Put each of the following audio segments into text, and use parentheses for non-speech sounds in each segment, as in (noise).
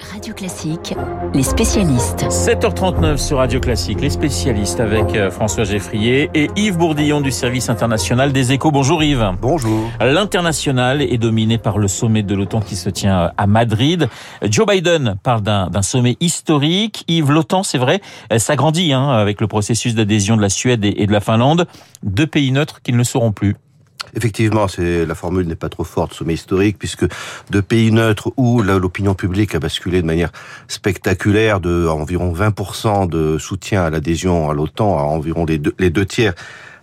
Radio Classique, les spécialistes. 7h39 sur Radio Classique, les spécialistes avec euh, François Geffrier et Yves Bourdillon du service international des échos. Bonjour Yves. Bonjour. L'international est dominé par le sommet de l'OTAN qui se tient euh, à Madrid. Joe Biden parle d'un sommet historique. Yves, l'OTAN, c'est vrai, s'agrandit hein, avec le processus d'adhésion de la Suède et de la Finlande. Deux pays neutres qu'ils ne seront plus. Effectivement, c'est la formule n'est pas trop forte, sommet historique, puisque de pays neutres où l'opinion publique a basculé de manière spectaculaire de environ 20% de soutien à l'adhésion à l'OTAN à environ les deux, les deux tiers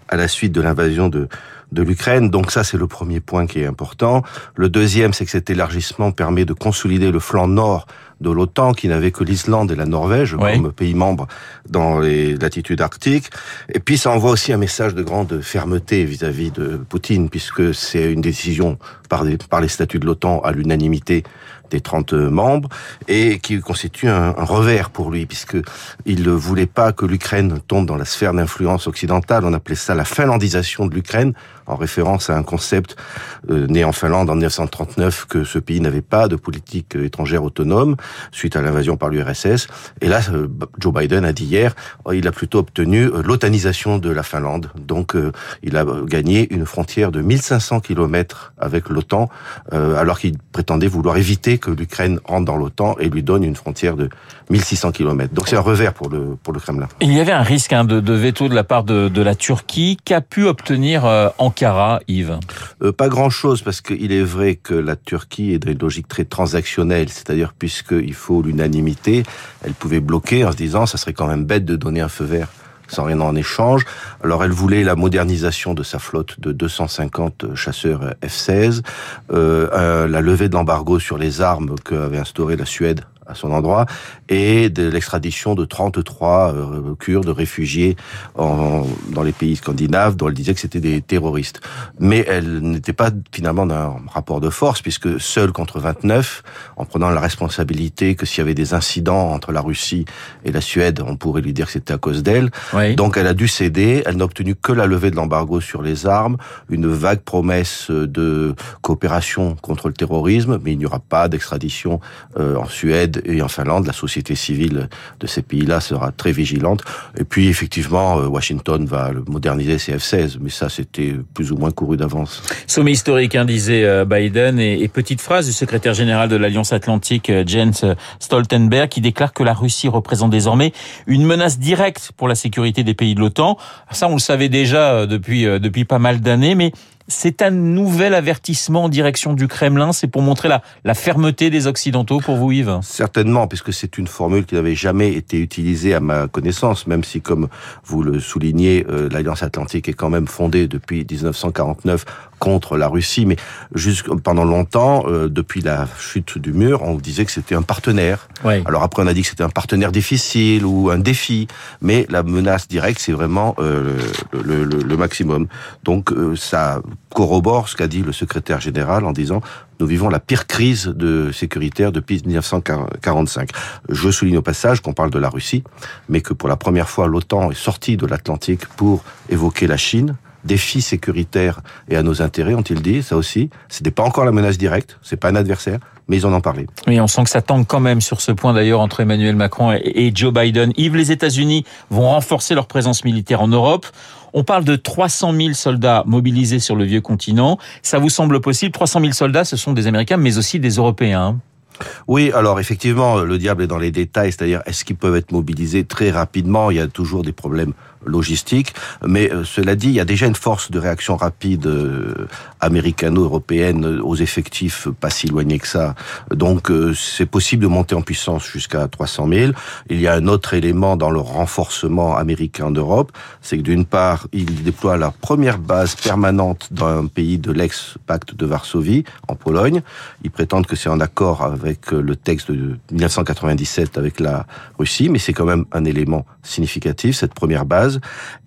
à la suite de l'invasion de, de l'Ukraine. Donc ça, c'est le premier point qui est important. Le deuxième, c'est que cet élargissement permet de consolider le flanc nord de l'OTAN, qui n'avait que l'Islande et la Norvège comme pays membres dans les latitudes arctiques. Et puis ça envoie aussi un message de grande fermeté vis-à-vis de Poutine, puisque c'est une décision par les, par les statuts de l'OTAN à l'unanimité des 30 membres et qui constitue un, revers pour lui puisque il ne voulait pas que l'Ukraine tombe dans la sphère d'influence occidentale. On appelait ça la finlandisation de l'Ukraine en référence à un concept euh, né en Finlande en 1939 que ce pays n'avait pas de politique étrangère autonome suite à l'invasion par l'URSS. Et là, euh, Joe Biden a dit hier, euh, il a plutôt obtenu l'otanisation de la Finlande. Donc, il a gagné une frontière de 1500 kilomètres avec l'OTAN, alors qu'il prétendait vouloir éviter que l'Ukraine rentre dans l'OTAN et lui donne une frontière de 1600 km. Donc c'est un revers pour le, pour le Kremlin. Il y avait un risque hein, de, de, veto de la part de, de la Turquie. Qu'a pu obtenir euh, Ankara, Yves? Euh, Pas grand-chose, parce qu'il est vrai que la Turquie est dans une logique très transactionnelle, c'est-à-dire puisqu'il faut l'unanimité, elle pouvait bloquer en se disant ça serait quand même bête de donner un feu vert sans rien en échange. Alors elle voulait la modernisation de sa flotte de 250 chasseurs F-16, euh, la levée de l'embargo sur les armes qu'avait instauré la Suède à son endroit, et de l'extradition de 33 euh, Kurdes réfugiés en, dans les pays scandinaves, dont elle disait que c'était des terroristes. Mais elle n'était pas finalement d'un rapport de force, puisque seule contre 29, en prenant la responsabilité que s'il y avait des incidents entre la Russie et la Suède, on pourrait lui dire que c'était à cause d'elle. Donc elle a dû céder, elle n'a obtenu que la levée de l'embargo sur les armes, une vague promesse de coopération contre le terrorisme, mais il n'y aura pas d'extradition euh, en Suède et en Finlande, la société civile de ces pays-là sera très vigilante. Et puis effectivement, euh, Washington va moderniser ses F-16, mais ça c'était plus ou moins couru d'avance. Sommet historique, hein, disait euh, Biden. Et, petite phrase du secrétaire général de l'Alliance Atlantique, euh, Jens Stoltenberg, qui déclare que la Russie représente désormais une menace directe pour la sécurité des pays de l'OTAN. Ça, on le savait déjà depuis depuis pas mal d'années, mais c'est un nouvel avertissement en direction du Kremlin. C'est pour montrer la, fermeté des Occidentaux pour vous, Yves Certainement, puisque c'est une formule qui n'avait jamais été utilisée à ma connaissance, même si, comme vous le soulignez, euh, l'Alliance Atlantique est quand même fondée depuis 1949 contre la Russie, mais juste pendant longtemps, euh, depuis la chute du mur, on disait que c'était un partenaire. Alors après, on a dit que c'était un partenaire difficile ou un défi, mais la menace directe, c'est vraiment euh, le, le, le, maximum. Donc euh, ça corrobore ce qu'a dit le secrétaire général en disant nous vivons la pire crise de sécuritaire depuis 1945. Je souligne au passage qu'on parle de la Russie, mais que pour la première fois, l'OTAN est sortie de l'Atlantique pour évoquer la Chine, défis sécuritaires et à nos intérêts, ont-ils dit, ça aussi. Ce n'est pas encore la menace directe, c'est pas un adversaire, mais ils en ont parlé. Oui, on sent que ça tend quand même sur ce point d'ailleurs entre Emmanuel Macron et Joe Biden. Yves, les États-Unis vont renforcer leur présence militaire en Europe. On parle de 300 000 soldats mobilisés sur le vieux continent. Ça vous semble possible? 300 000 soldats, ce sont des Américains, mais aussi des Européens. Oui, alors effectivement, le diable est dans les détails, c'est-à-dire est-ce qu'ils peuvent être mobilisés très rapidement? Il y a toujours des problèmes logistiques, mais euh, cela dit, il y a déjà une force de réaction rapide euh, américano-européenne aux effectifs pas si éloignés que ça. Donc euh, c'est possible de monter en puissance jusqu'à 300 000. Il y a un autre élément dans le renforcement américain en Europe, c'est que d'une part, ils déploient la première base permanente dans un pays de l'ex-pacte de Varsovie, en Pologne. Ils prétendent que c'est en accord avec le texte de 1997 avec la Russie, mais c'est quand même un élément significatif, cette première base.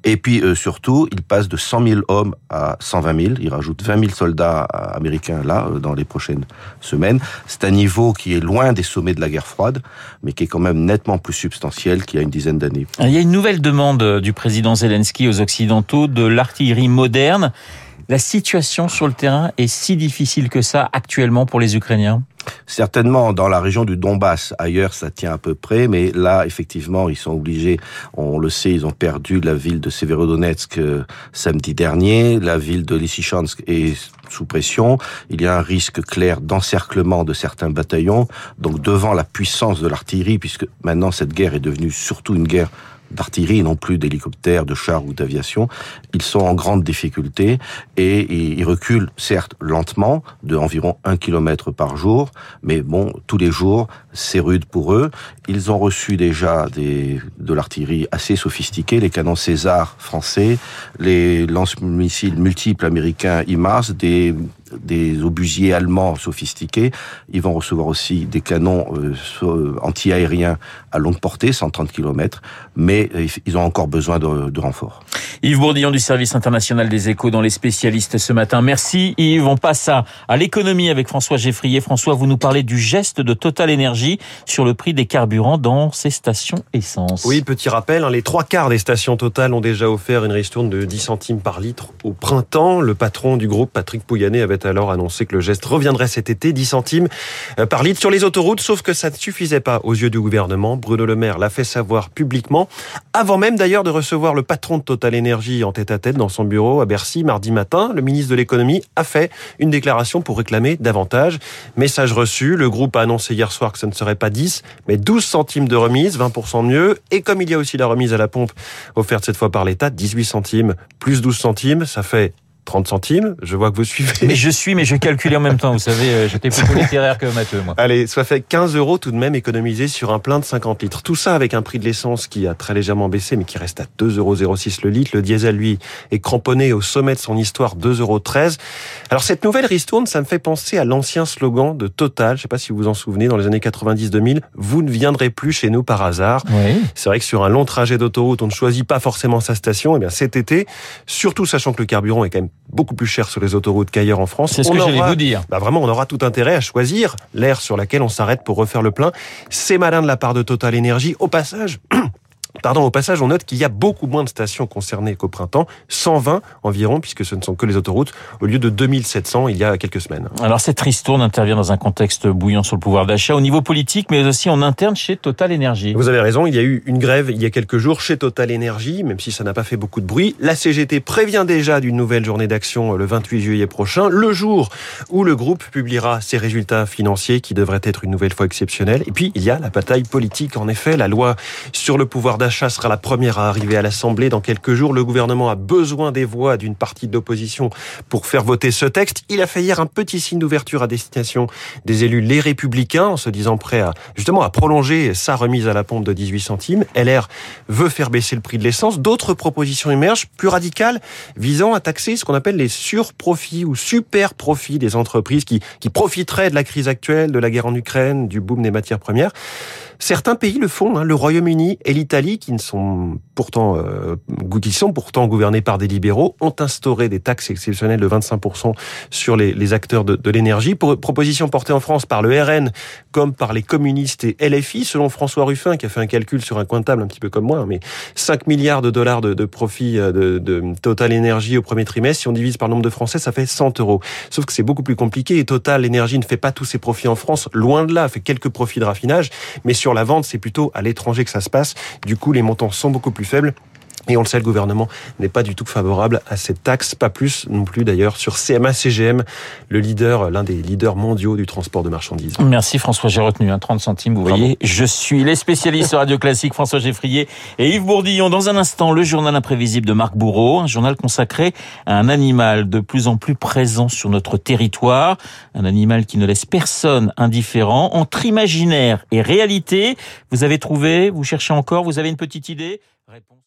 Et puis euh, surtout, il passe de 100 000 hommes à 120 000. Il rajoute 20 000 soldats euh, américains là, euh, dans les prochaines semaines. C'est un niveau qui est loin des sommets de la guerre froide, mais qui est quand même nettement plus substantiel qu'il y a une dizaine d'années. Il y a une nouvelle demande du président Zelensky aux Occidentaux de l'artillerie moderne. La situation sur le terrain est si difficile que ça actuellement pour les Ukrainiens? Certainement dans la région du Donbass. Ailleurs, ça tient à peu près, mais là, effectivement, ils sont obligés. On le sait, ils ont perdu la ville de Severodonetsk euh, samedi dernier. La ville de Lysychansk est sous pression. Il y a un risque clair d'encerclement de certains bataillons. Donc, devant la puissance de l'artillerie, puisque maintenant cette guerre est devenue surtout une guerre d'artillerie, non plus d'hélicoptères, de chars ou d'aviation. Ils sont en grande difficulté et ils reculent, certes, lentement, de environ un kilomètre par jour, mais bon, tous les jours, c'est rude pour eux. Ils ont reçu déjà des, de l'artillerie assez sophistiquée, les canons César français, les lance-missiles multiples américains IMARS, des des obusiers allemands sophistiqués. Ils vont recevoir aussi des canons euh, anti-aériens à longue portée, 130 km, mais euh, ils ont encore besoin de, de renforts. Yves Bourdillon du service international des échos dans les spécialistes ce matin. Merci Yves. On passe à, à l'économie avec François Geffrier. François, vous nous parlez du geste de Total Energy sur le prix des carburants dans ces stations essence. Oui, petit rappel, hein, les trois quarts des stations Total ont déjà offert une ristourne de 10 centimes par litre au printemps. Le patron du groupe, Patrick Pouyanné, avait alors annoncé que le geste reviendrait cet été, 10 centimes euh, par litre sur les autoroutes, sauf que ça ne suffisait pas aux yeux du gouvernement. Bruno Le Maire l'a fait savoir publiquement, avant même d'ailleurs de recevoir le patron de Total Energy en tête à tête dans son bureau à Bercy mardi matin. Le ministre de l'économie a fait une déclaration pour réclamer davantage. Message reçu, le groupe a annoncé hier soir que ce ne serait pas 10, mais 12 centimes de remise, 20% mieux. Et comme il y a aussi la remise à la pompe offerte cette fois par l'État, 18 centimes plus 12 centimes, ça fait 30 centimes. Je vois que vous suivez. Mais je suis, mais je calculais en même temps. Vous savez, euh, j'étais plutôt littéraire que Mathieu, moi. Allez, ça fait 15 euros tout de même économisés sur un plein de 50 litres. Tout ça avec un prix de l'essence qui a très légèrement baissé, mais qui reste à 2,06 euros le litre. Le diesel, lui, est cramponné au sommet de son histoire, 2,13 euros. Alors, cette nouvelle ristourne, ça me fait penser à l'ancien slogan de Total. Je sais pas si vous vous en souvenez, dans les années 90-2000. Vous ne viendrez plus chez nous par hasard. Oui. C'est vrai que sur un long trajet d'autoroute, on ne choisit pas forcément sa station. Et bien, cet été, surtout sachant que le carburant est quand même beaucoup plus cher sur les autoroutes qu'ailleurs en France. C'est ce on que j'allais vous dire. bah vraiment, on aura tout intérêt à choisir l'aire sur laquelle on s'arrête pour refaire le plein. C'est malin de la part de Total Energy. Au passage, (clears throat) Pardon, au passage, on note qu'il y a beaucoup moins de stations concernées qu'au printemps, 120 environ, puisque ce ne sont que les autoroutes, au lieu de 2700 il y a quelques semaines. Alors cette ristourne intervient dans un contexte bouillant sur le pouvoir d'achat au niveau politique, mais aussi en interne chez Total Energy. Vous avez raison, il y a eu une grève il y a quelques jours chez Total Energy, même si ça n'a pas fait beaucoup de bruit. La CGT prévient déjà d'une nouvelle journée d'action le 28 juillet prochain, le jour où le groupe publiera ses résultats financiers qui devraient être une nouvelle fois exceptionnels. Et puis, il y a la bataille politique. En effet, la loi sur le pouvoir d'achat sera la première à arriver à l'Assemblée dans quelques jours. Le gouvernement a besoin des voix d'une partie de l'opposition pour faire voter ce texte. Il a fait hier un petit signe d'ouverture à destination des élus les républicains en se disant prêt à justement à prolonger sa remise à la pompe de 18 centimes. LR veut faire baisser le prix de l'essence. D'autres propositions émergent plus radicales visant à taxer ce qu'on appelle les surprofits ou super profits des entreprises qui, qui profiteraient de la crise actuelle, de la guerre en Ukraine, du boom des matières premières. Certains pays le font, hein, le Royaume-Uni et l'Italie, qui ne sont pourtant euh, qui sont pourtant gouvernés par des libéraux, ont instauré des taxes exceptionnelles de 25% sur les, acteurs de, l'énergie. Proposition portée en France par le RN comme par les communistes et LFI, selon François Ruffin, qui a fait un calcul sur un coin de table un petit peu comme moi, mais 5 milliards de dollars de, de profit euh, de, Total Energy au premier trimestre. Si on divise par le nombre de Français, ça fait 100 euros. Sauf que c'est beaucoup plus compliqué et Total Energy ne fait pas tous ses profits en France, loin de là, fait quelques profits de raffinage, mais sur la vente, c'est plutôt à l'étranger que ça se passe. Du coup, les montants sont beaucoup plus faibles. Et on le sait, le gouvernement n'est pas du tout favorable à cette taxe, pas plus non plus d'ailleurs sur CMA CGM, le leader, l'un des leaders mondiaux du transport de marchandises. Merci François, j'ai retenu un 30 centimes, vous Bravo. voyez. Je suis les spécialistes Radio Classique, François Geffrier et Yves Bourdillon. Dans un instant, le journal imprévisible de Marc Bourreau, un journal consacré à un animal de plus en plus présent sur notre territoire, un animal qui ne laisse personne indifférent. Entre imaginaire et réalité, vous avez trouvé, vous cherchez encore, vous avez une petite idée? Réponse.